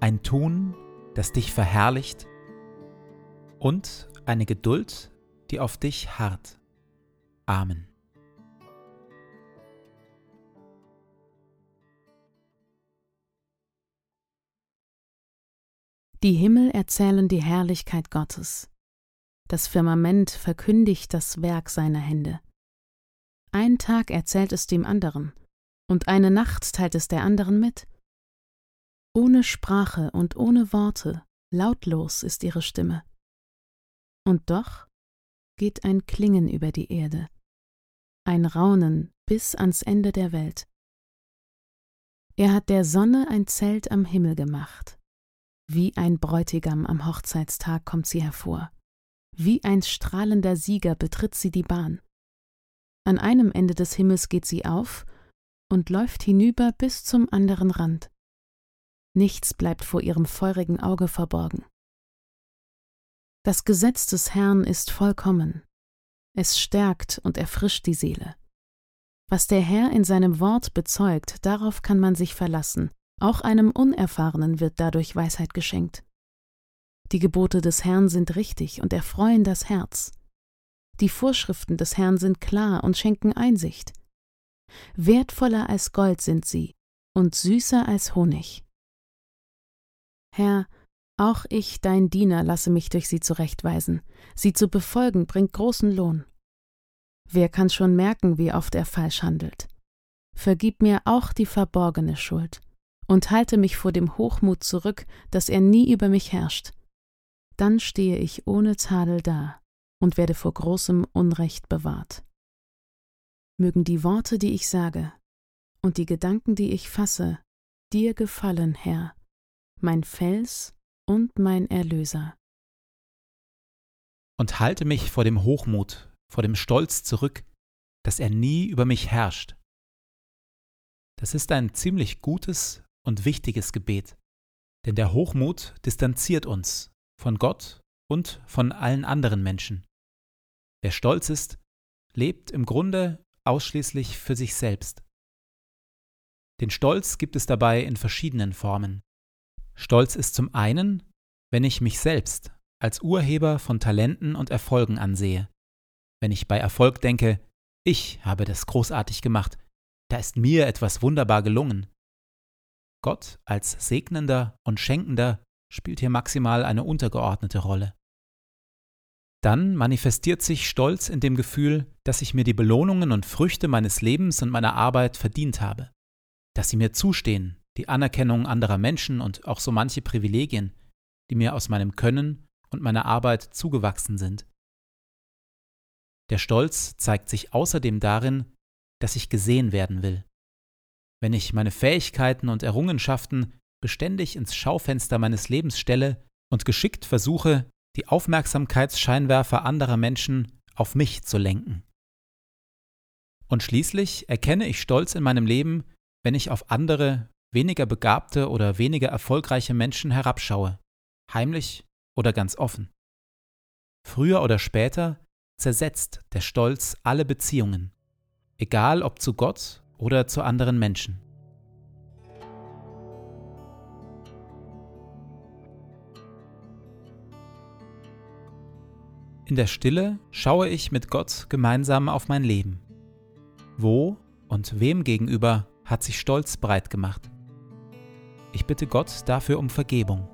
ein Tun, das dich verherrlicht und eine Geduld, die auf dich harrt. Amen. Die Himmel erzählen die Herrlichkeit Gottes. Das Firmament verkündigt das Werk seiner Hände. Ein Tag erzählt es dem anderen, und eine Nacht teilt es der anderen mit. Ohne Sprache und ohne Worte, lautlos ist ihre Stimme. Und doch geht ein Klingen über die Erde, ein Raunen bis ans Ende der Welt. Er hat der Sonne ein Zelt am Himmel gemacht. Wie ein Bräutigam am Hochzeitstag kommt sie hervor. Wie ein strahlender Sieger betritt sie die Bahn. An einem Ende des Himmels geht sie auf und läuft hinüber bis zum anderen Rand. Nichts bleibt vor ihrem feurigen Auge verborgen. Das Gesetz des Herrn ist vollkommen. Es stärkt und erfrischt die Seele. Was der Herr in seinem Wort bezeugt, darauf kann man sich verlassen. Auch einem Unerfahrenen wird dadurch Weisheit geschenkt. Die Gebote des Herrn sind richtig und erfreuen das Herz. Die Vorschriften des Herrn sind klar und schenken Einsicht. Wertvoller als Gold sind sie und süßer als Honig. Herr, auch ich, dein Diener, lasse mich durch sie zurechtweisen. Sie zu befolgen bringt großen Lohn. Wer kann schon merken, wie oft er falsch handelt? Vergib mir auch die verborgene Schuld und halte mich vor dem Hochmut zurück, dass er nie über mich herrscht. Dann stehe ich ohne Tadel da und werde vor großem Unrecht bewahrt. Mögen die Worte, die ich sage, und die Gedanken, die ich fasse, dir gefallen, Herr, mein Fels und mein Erlöser. Und halte mich vor dem Hochmut, vor dem Stolz zurück, dass er nie über mich herrscht. Das ist ein ziemlich gutes und wichtiges Gebet, denn der Hochmut distanziert uns von Gott und von allen anderen Menschen. Wer stolz ist, lebt im Grunde ausschließlich für sich selbst. Den Stolz gibt es dabei in verschiedenen Formen. Stolz ist zum einen, wenn ich mich selbst als Urheber von Talenten und Erfolgen ansehe. Wenn ich bei Erfolg denke, ich habe das großartig gemacht, da ist mir etwas wunderbar gelungen. Gott als Segnender und Schenkender spielt hier maximal eine untergeordnete Rolle. Dann manifestiert sich Stolz in dem Gefühl, dass ich mir die Belohnungen und Früchte meines Lebens und meiner Arbeit verdient habe, dass sie mir zustehen, die Anerkennung anderer Menschen und auch so manche Privilegien, die mir aus meinem Können und meiner Arbeit zugewachsen sind. Der Stolz zeigt sich außerdem darin, dass ich gesehen werden will. Wenn ich meine Fähigkeiten und Errungenschaften beständig ins Schaufenster meines Lebens stelle und geschickt versuche, die Aufmerksamkeitsscheinwerfer anderer Menschen auf mich zu lenken. Und schließlich erkenne ich Stolz in meinem Leben, wenn ich auf andere, weniger begabte oder weniger erfolgreiche Menschen herabschaue, heimlich oder ganz offen. Früher oder später zersetzt der Stolz alle Beziehungen, egal ob zu Gott oder zu anderen Menschen. In der Stille schaue ich mit Gott gemeinsam auf mein Leben. Wo und wem gegenüber hat sich Stolz breit gemacht? Ich bitte Gott dafür um Vergebung.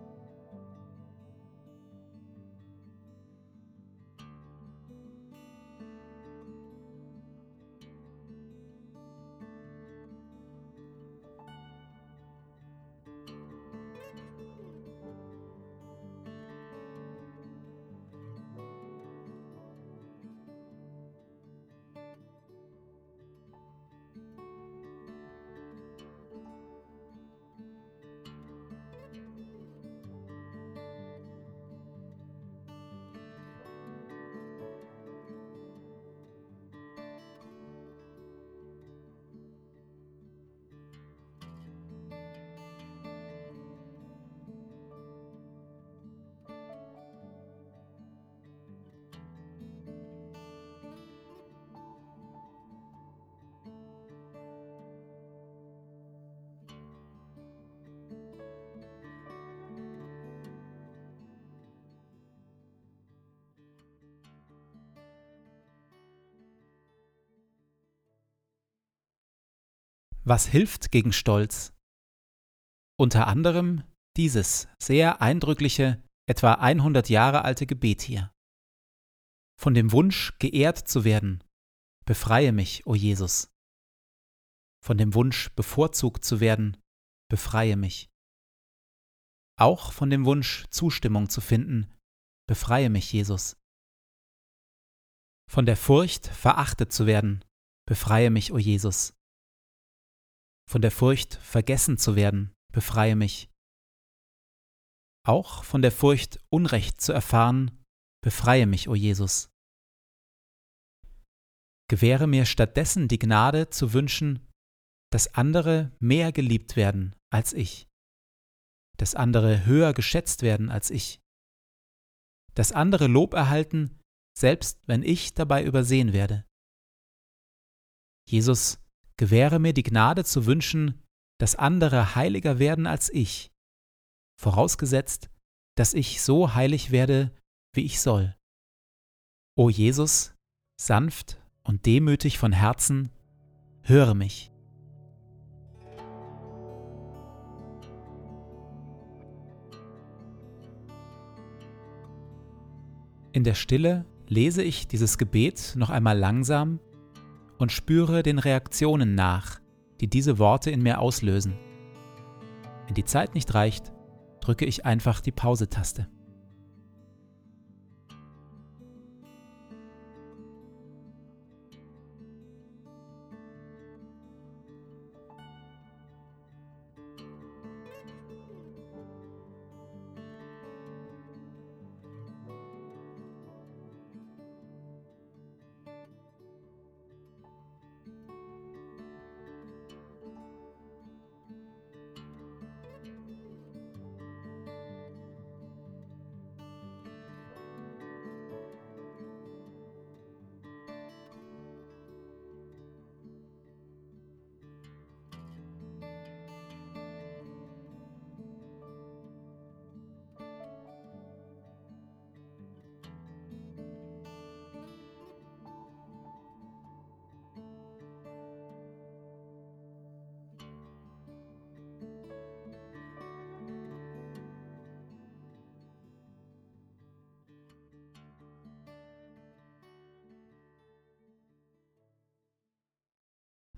Was hilft gegen Stolz? Unter anderem dieses sehr eindrückliche, etwa 100 Jahre alte Gebet hier. Von dem Wunsch, geehrt zu werden, befreie mich, o Jesus. Von dem Wunsch, bevorzugt zu werden, befreie mich. Auch von dem Wunsch, Zustimmung zu finden, befreie mich, Jesus. Von der Furcht, verachtet zu werden, befreie mich, o Jesus. Von der Furcht, vergessen zu werden, befreie mich. Auch von der Furcht, Unrecht zu erfahren, befreie mich, o Jesus. Gewähre mir stattdessen die Gnade zu wünschen, dass andere mehr geliebt werden als ich, dass andere höher geschätzt werden als ich, dass andere Lob erhalten, selbst wenn ich dabei übersehen werde. Jesus, gewähre mir die Gnade zu wünschen, dass andere heiliger werden als ich, vorausgesetzt, dass ich so heilig werde, wie ich soll. O Jesus, sanft und demütig von Herzen, höre mich. In der Stille lese ich dieses Gebet noch einmal langsam und spüre den Reaktionen nach, die diese Worte in mir auslösen. Wenn die Zeit nicht reicht, drücke ich einfach die Pause-Taste.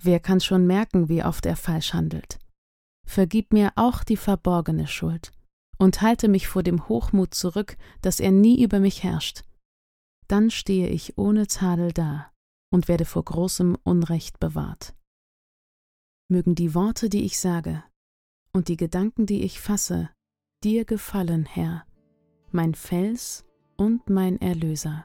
Wer kann schon merken, wie oft er falsch handelt? Vergib mir auch die verborgene Schuld und halte mich vor dem Hochmut zurück, dass er nie über mich herrscht. Dann stehe ich ohne Tadel da und werde vor großem Unrecht bewahrt. Mögen die Worte, die ich sage, und die Gedanken, die ich fasse, dir gefallen, Herr, mein Fels und mein Erlöser.